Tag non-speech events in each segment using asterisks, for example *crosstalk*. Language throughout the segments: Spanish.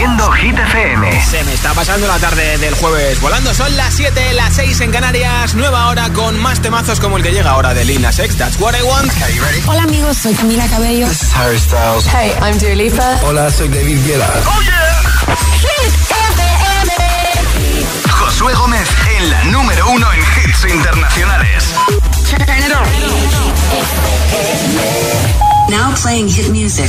Haciendo Hit FM. Se me está pasando la tarde del jueves volando. Son las 7, las 6 en Canarias. Nueva hora con más temazos como el que llega ahora de Lina Sex. That's what I want. Hola amigos, soy Camila Cabello. This is Harry Styles. Hey, I'm Dua Lipa. Hola, soy David Guetta. ¡Oh, yeah! Hit FM. Josué Gómez en la número uno en hits internacionales. Turn it on. Now playing hit music.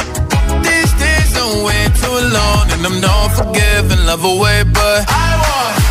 Are way too long, and I'm not forgiving, love away, but I want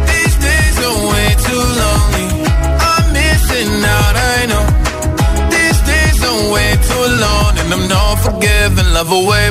Away,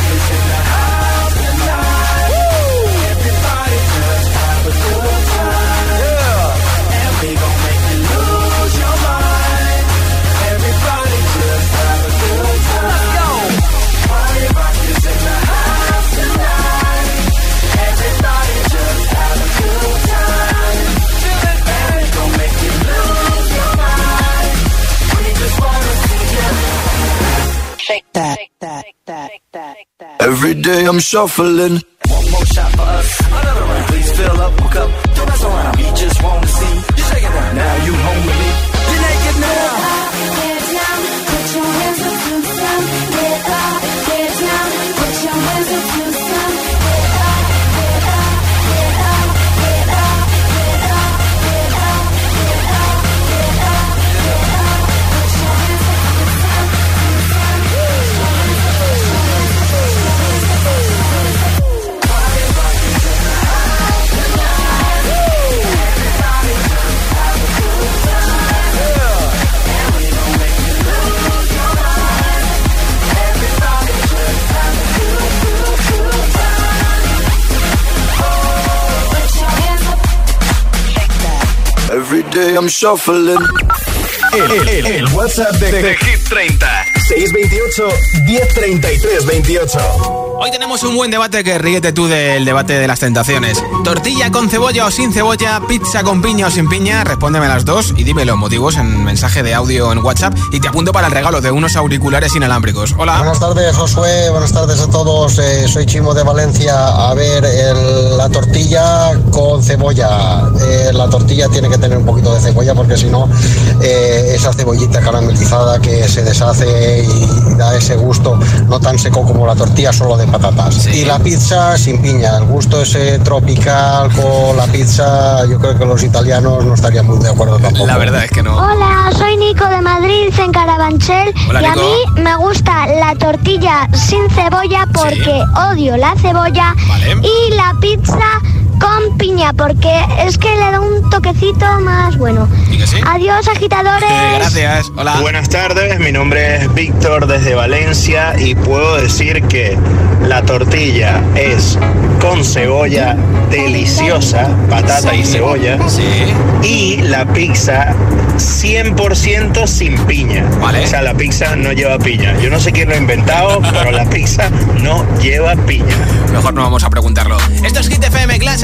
Every day I'm shuffling. One more shot for us. Another round. Please fill up a cup. Don't mess around. We just wanna see you shaking. Now you home with me. I'm shuffling. El, el- el WhatsApp de, de Hit 30. 628 1033 28. Hoy tenemos un buen debate que ríete tú del debate de las tentaciones. Tortilla con cebolla o sin cebolla, pizza con piña o sin piña, respóndeme las dos y dime los motivos en mensaje de audio en WhatsApp y te apunto para el regalo de unos auriculares inalámbricos. Hola. Buenas tardes, Josué. Buenas tardes a todos. Eh, soy Chimo de Valencia. A ver, la tortilla con cebolla. Eh, la tortilla tiene que tener un poquito de cebolla porque si no, eh, esa cebollita caramelizada que se deshace y da ese gusto no tan seco como la tortilla solo de patatas. Y la pizza sin piña. El gusto ese tropical con la pizza, yo creo que los italianos no estarían muy de acuerdo tampoco. La verdad es que no. Hola, soy Nico de Madrid, en Carabanchel. Hola, y a mí me gusta la tortilla sin cebolla porque odio la cebolla. Vale. Y la pizza con piña, porque es que le da un toquecito más bueno. Adiós, agitadores. Gracias. Hola. Buenas tardes, mi nombre es Víctor desde Valencia y puedo decir que la tortilla es con cebolla deliciosa, patata y cebolla. Y la pizza 100% sin piña. O sea, la pizza no lleva piña. Yo no sé quién lo ha inventado, pero la pizza no lleva piña. Mejor no vamos a preguntarlo. Esto es Hit FM, Glass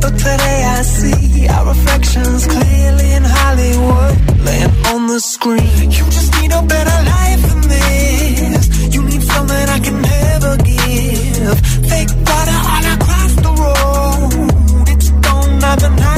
But today I see our reflections clearly in Hollywood, laying on the screen. You just need a better life than this. You need something I can never give. Fake water all across the road It's gone now the night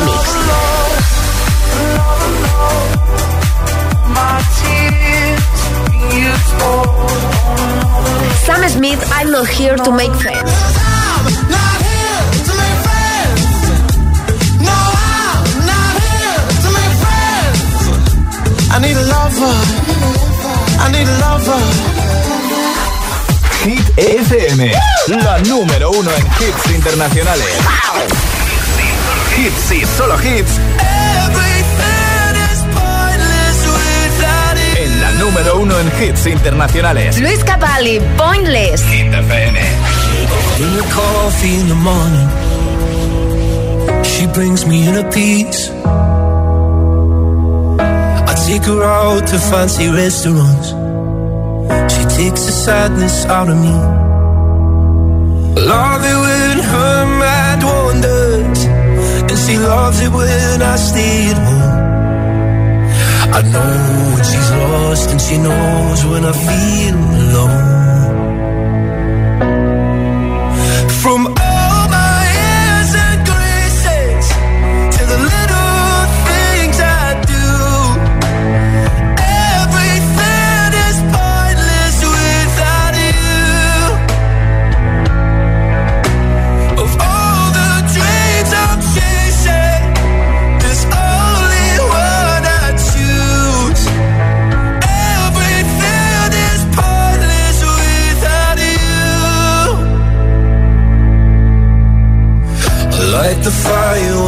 Remix. Sam Smith, I'm not here to make friends. I need a lover. I need a lover. Hit FM, la número uno en hits internacionales. Hits y solo hits. En la número uno en hits internacionales. Luis Capaldi, Pointless. Hit FM. In the coffee in the morning, she brings me in a piece. I take her out to fancy restaurants. She takes the sadness out of me. Love it when her mind wanders, and she loves it when I stay at home. I know when she's lost, and she knows when I feel alone.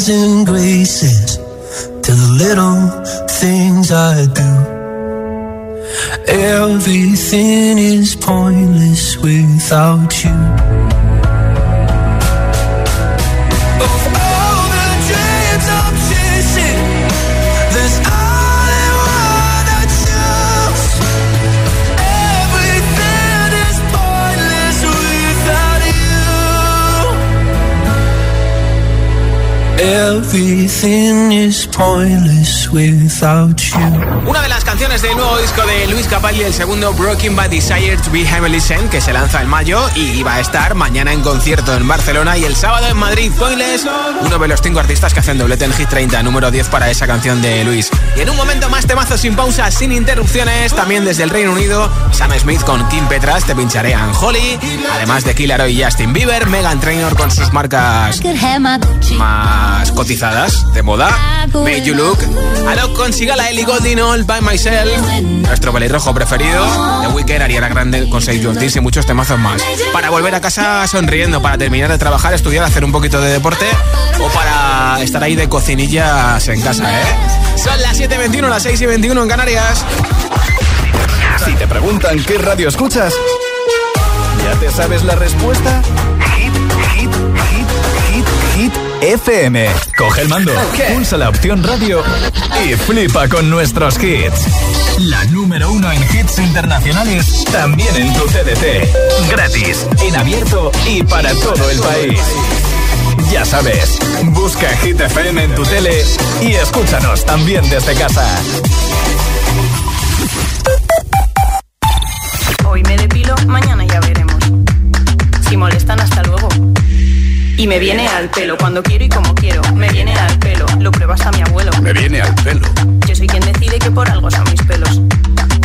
doesn't breathe is pointless without you. Una de las canciones del nuevo disco de Luis Capaldi, el segundo Broken by Desire to be Heavenly Sent, que se lanza en mayo y va a estar mañana en concierto en Barcelona y el sábado en Madrid. Pointless, uno de los cinco artistas que hacen doblete en Hit 30, número 10 para esa canción de Luis. Y en un momento más temazo sin pausa, sin interrupciones, también desde el Reino Unido, Sam Smith con Kim Petras, te pincharé a Holly, además de Killer y Justin Bieber, Megan Trainor con sus marcas más cotizadas de moda, Made You Look, Alok con Sigala Ellie Golding All By Myself, nuestro pelirrojo preferido, The Weeknd, Ariana Grande con Save Your Tears y muchos temazos más. Para volver a casa sonriendo, para terminar de trabajar, estudiar, hacer un poquito de deporte o para estar ahí de cocinillas en casa, ¿eh? Son las 7.21, las 6 y 21 en Canarias. Si te preguntan qué radio escuchas, ¿ya te sabes la respuesta? FM. Coge el mando, pulsa la opción radio y flipa con nuestros hits. La número uno en hits internacionales, también en tu CDT. Gratis, en abierto y para todo el país. Ya sabes, busca Hit FM en tu tele y escúchanos también desde casa. Hoy me depilo, mañana ya veremos. Si molestan hasta luego y me viene al pelo cuando quiero y como quiero. Me viene al pelo, lo prueba hasta mi abuelo. Me viene al pelo. Yo soy quien decide que por algo son mis pelos.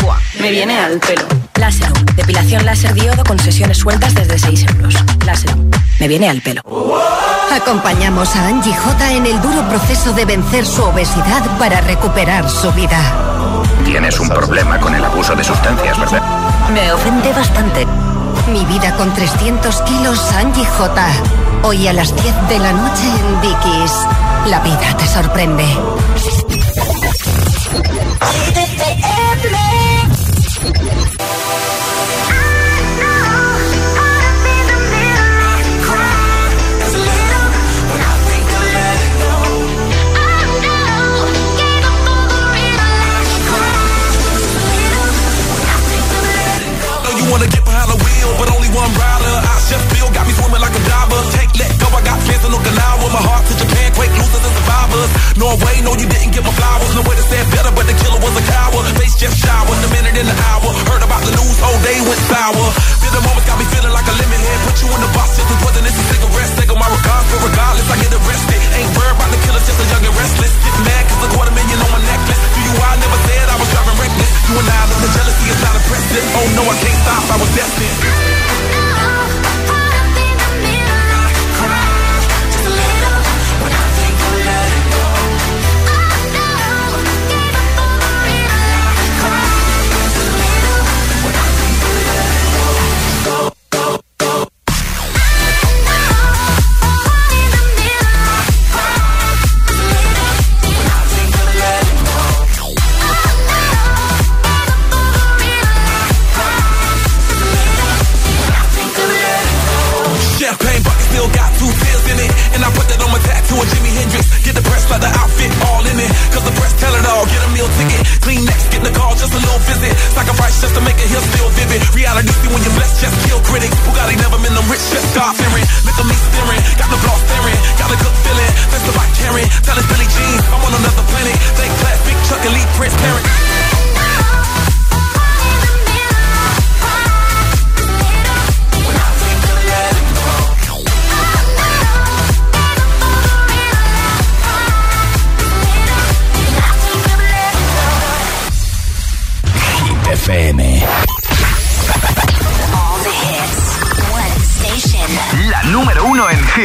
Buah, me viene al pelo. Láser, depilación láser diodo con sesiones sueltas desde 6 euros. Láser, me viene al pelo. Acompañamos a Angie J en el duro proceso de vencer su obesidad para recuperar su vida. Tienes un problema con el abuso de sustancias, ¿verdad? Me ofende bastante. Mi vida con 300 kilos, Angie J. Hoy a las 10 de la noche en Dickies. La vida te sorprende.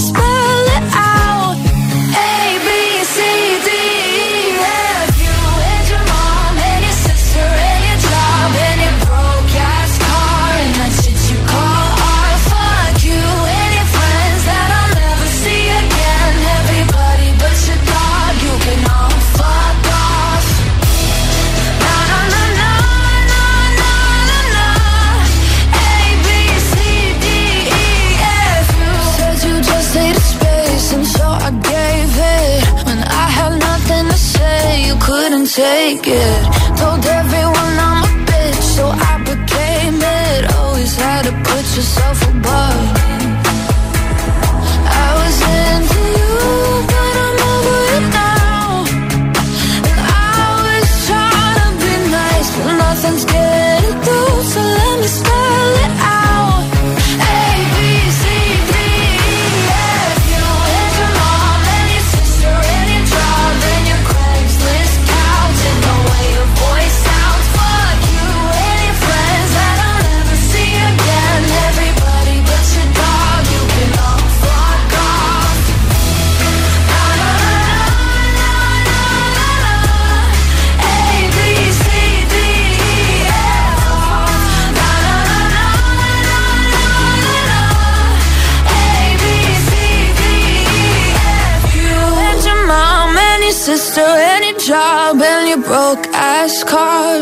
whisper take it.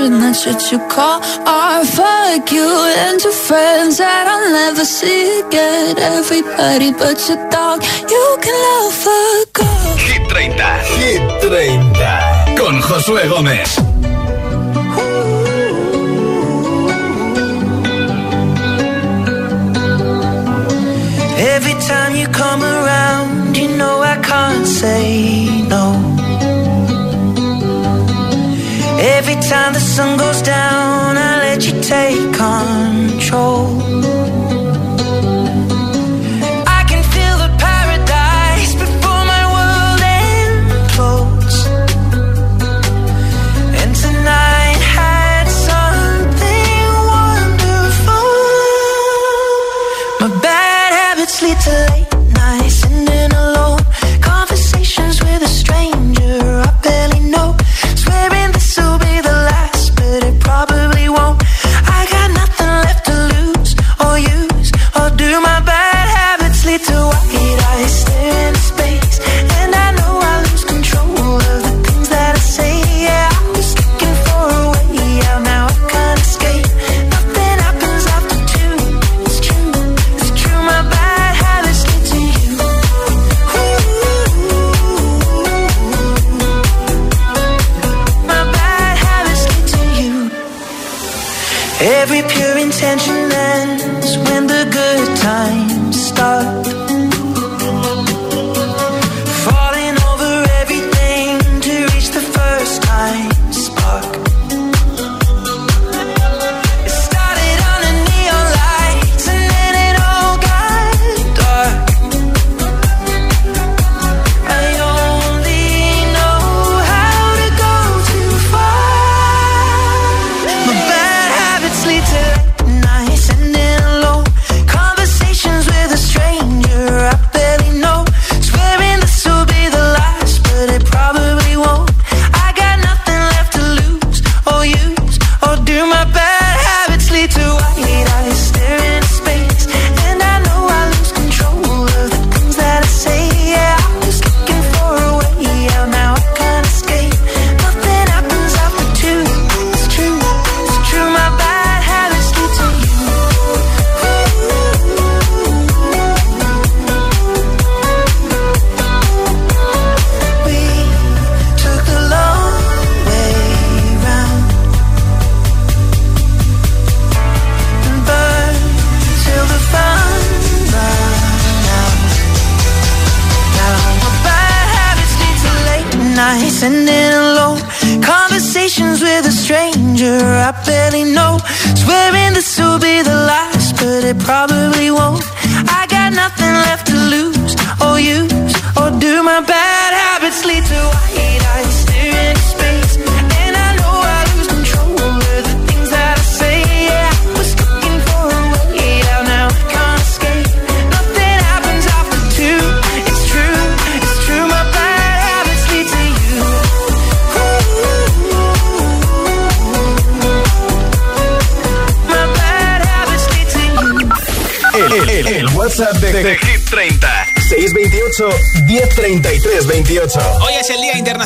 And that's what you call art. Fuck you and your friends that I'll never see again. Everybody but your dog, you can love a girl. Hit 30. Hit 30. Con Josué Gómez. Every time you come around, you know I can't say no. Every time the sun goes down, I let you take control.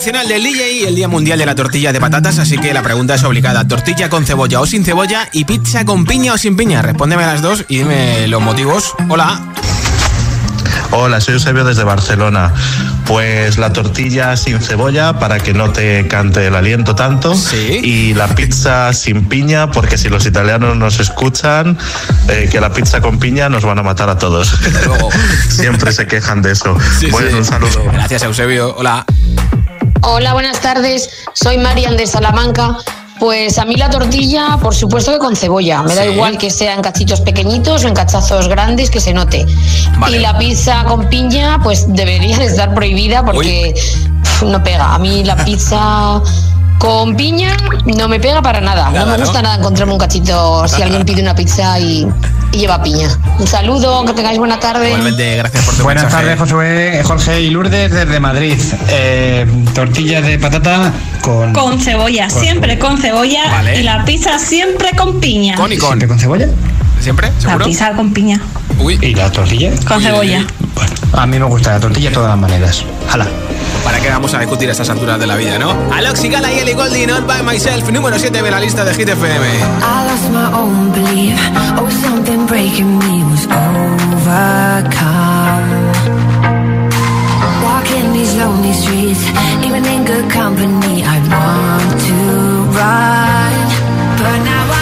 El Día Internacional del DJ y el Día Mundial de la Tortilla de Patatas, así que la pregunta es obligada. ¿Tortilla con cebolla o sin cebolla? ¿Y pizza con piña o sin piña? Respóndeme a las dos y dime los motivos. Hola. Hola, soy Eusebio desde Barcelona. Pues la tortilla sin cebolla para que no te cante el aliento tanto. Y la pizza sin piña porque si los italianos nos escuchan, eh, que la pizza con piña nos van a matar a todos. *laughs* Siempre se quejan de eso. bueno, un saludo. Gracias, Eusebio. Hola. Hola, buenas tardes. Soy Marian de Salamanca. Pues a mí la tortilla, por supuesto que con cebolla. Me da igual que sean cachitos pequeñitos o en cachazos grandes, que se note. Vale. Y la pizza con piña, pues debería de estar prohibida porque pf, no pega. A mí la *laughs* pizza con piña no me pega para nada. Nada, no me ¿no? gusta nada encontrarme un cachito si alguien pide una pizza y, y lleva piña. Un saludo, que tengáis buena tarde. Igualmente, gracias por tu Buenas tardes, Josué, Jorge y Lourdes desde Madrid. Eh, tortillas de patata con... Con cebolla, Con siempre con cebolla. Vale. Y la pizza siempre con piña. Con y con. ¿Siempre con cebolla? ¿Siempre? La pizza con piña. Uy. ¿Y la tortilla? Con Uy. cebolla. Bueno, a mí me gusta la tortilla de todas las maneras. ¡Hala! ¿Para qué vamos a discutir a estas alturas de la vida, no? Alox y Gala y Ellie Goldie, Not By Myself, número 7 de la lista de Hit FM. I lost my own belief, oh something breaking me was overcome. Walking these lonely streets, even in good company, I want to run. But now I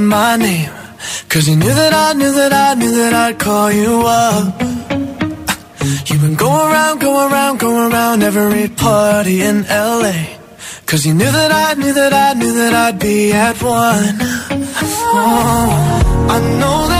on my name. Cause you knew that I knew that I knew that I'd call you up. You've been going around, going around, going around every party in LA Cause you knew that I knew that I knew that I'd be at one. Oh, I know that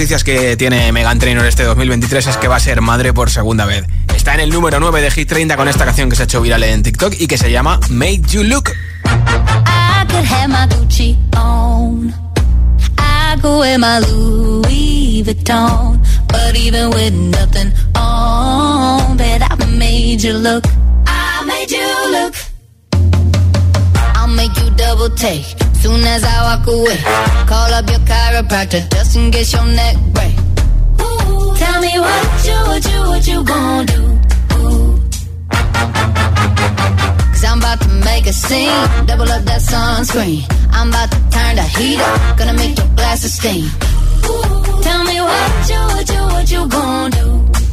noticias que tiene Megan Trainor este 2023 es que va a ser madre por segunda vez. Está en el número 9 de Hit 30 con esta canción que se ha hecho viral en TikTok y que se llama Make You Look. I could made you look. You look. I'll make you double take. Soon as I walk away, call up your chiropractor just in case your neck break. Ooh, tell me what you, what you, what you going do? Cause I'm about to make a scene, double up that sunscreen. I'm about to turn the heat up, gonna make your glasses steam. Ooh, tell me what you, what you, what you going do?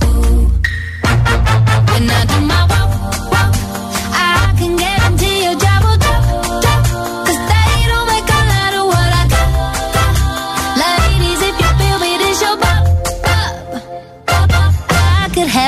Ooh. When I do my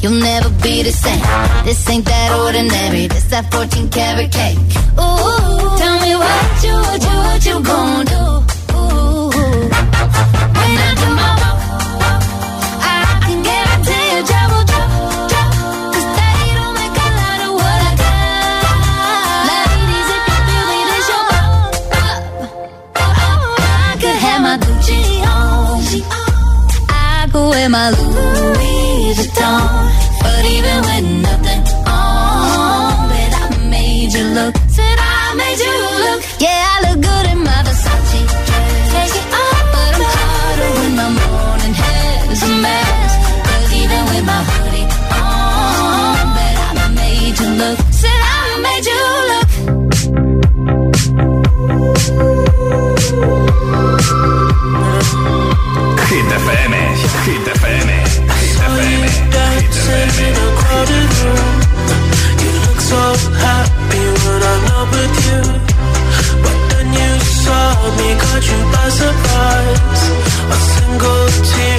you'll never be the same. This ain't that ordinary. This that 14 karat cake. Ooh, tell me what you, what you, what you gon' do? Ooh, when I do my I can don't make a lot of what I got. Ladies, if you feel your I could have my Gucci on. I my Louis Vuitton. But even with nothing on, bet I made you look. Said I made you look. Yeah, I look good in my Versace dress. Take it off, but I'm hotter when my morning hair's a mess. Cause even with my hoodie on, bet I made you look. Said I made you look. Hit FM, Hit FM, Hit in a crowded room. You look so happy when I'm not with you. But then you saw me, caught you by surprise. A single teardrop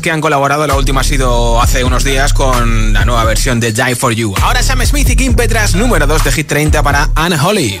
que han colaborado, la última ha sido hace unos días con la nueva versión de Die For You. Ahora Sam Smith y Kim Petras, número 2 de Hit 30 para Anne Holly.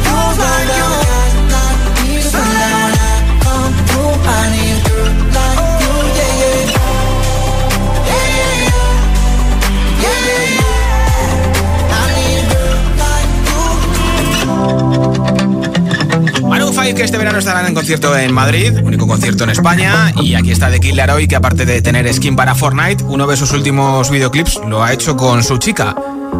que este verano estarán en concierto en Madrid, único concierto en España, y aquí está The Killer Laroi, que aparte de tener skin para Fortnite, uno de sus últimos videoclips lo ha hecho con su chica.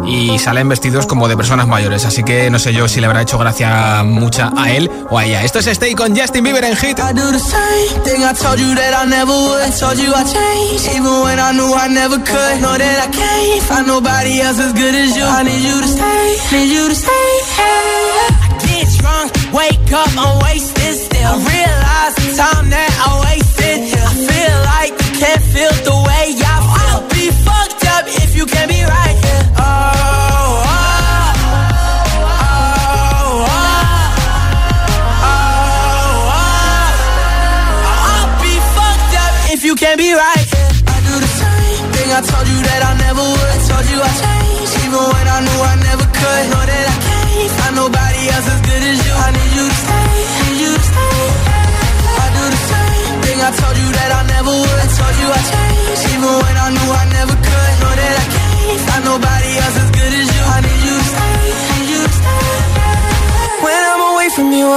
Y salen vestidos como de personas mayores. Así que no sé yo si le habrá hecho gracia mucha a él o a ella. Esto es Stay con Justin Bieber en Hit. Wake up,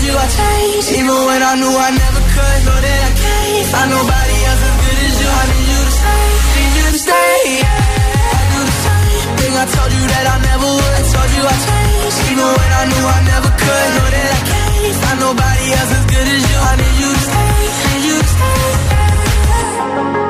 You I changed, even when I knew I never could. Know that I can't find nobody else as good as you. I need you to stay, need you to stay. I do the same thing I told you that I never would. Told you I changed, even when I knew I never could. Know that I can't find nobody else as good as you. I need you to stay, need you to stay.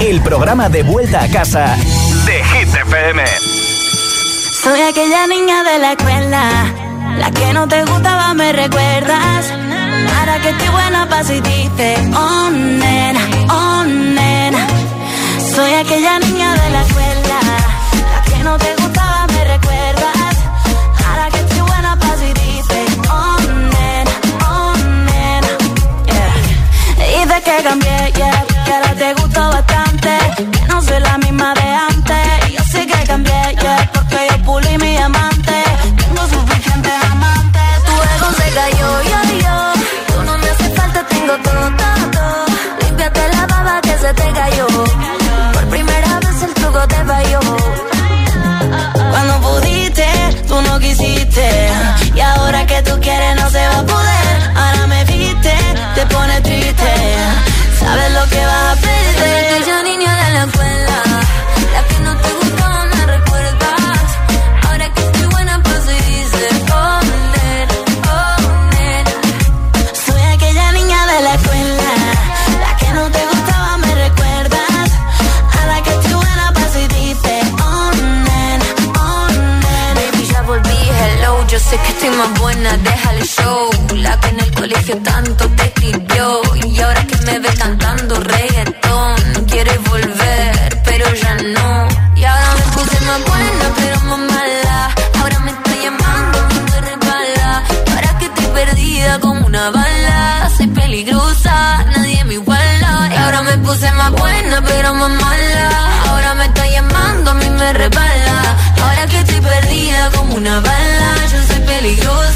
El programa de vuelta a casa de Hit FM. Soy aquella niña de la escuela, la que no te gustaba, me recuerdas. Ahora que estoy buena paso y dice, oh nena, oh nena. Soy aquella niña de la escuela, la que no te gustaba, me recuerdas. Ahora que estoy buena paso y dice, oh nena, oh nena. Yeah. Dice que cambié, yeah, que ahora te gustó bastante, que no soy la misma te cayó. Por primera vez el truco te falló. Cuando pudiste, tú no quisiste. Y ahora que tú quieres, no se va a poder. Ahora me viste, te pone triste. Sabes lo que que tanto te escribió. Y ahora que me ves cantando reggaetón, quieres volver, pero ya no. Y ahora me puse más buena, pero más mala. Ahora me está llamando, me resbala. Ahora que estoy perdida como una bala. Soy peligrosa, nadie me iguala. Y ahora me puse más buena, pero más mala. Ahora me está llamando, a mí me resbala. Ahora que estoy perdida como una bala. Yo soy peligrosa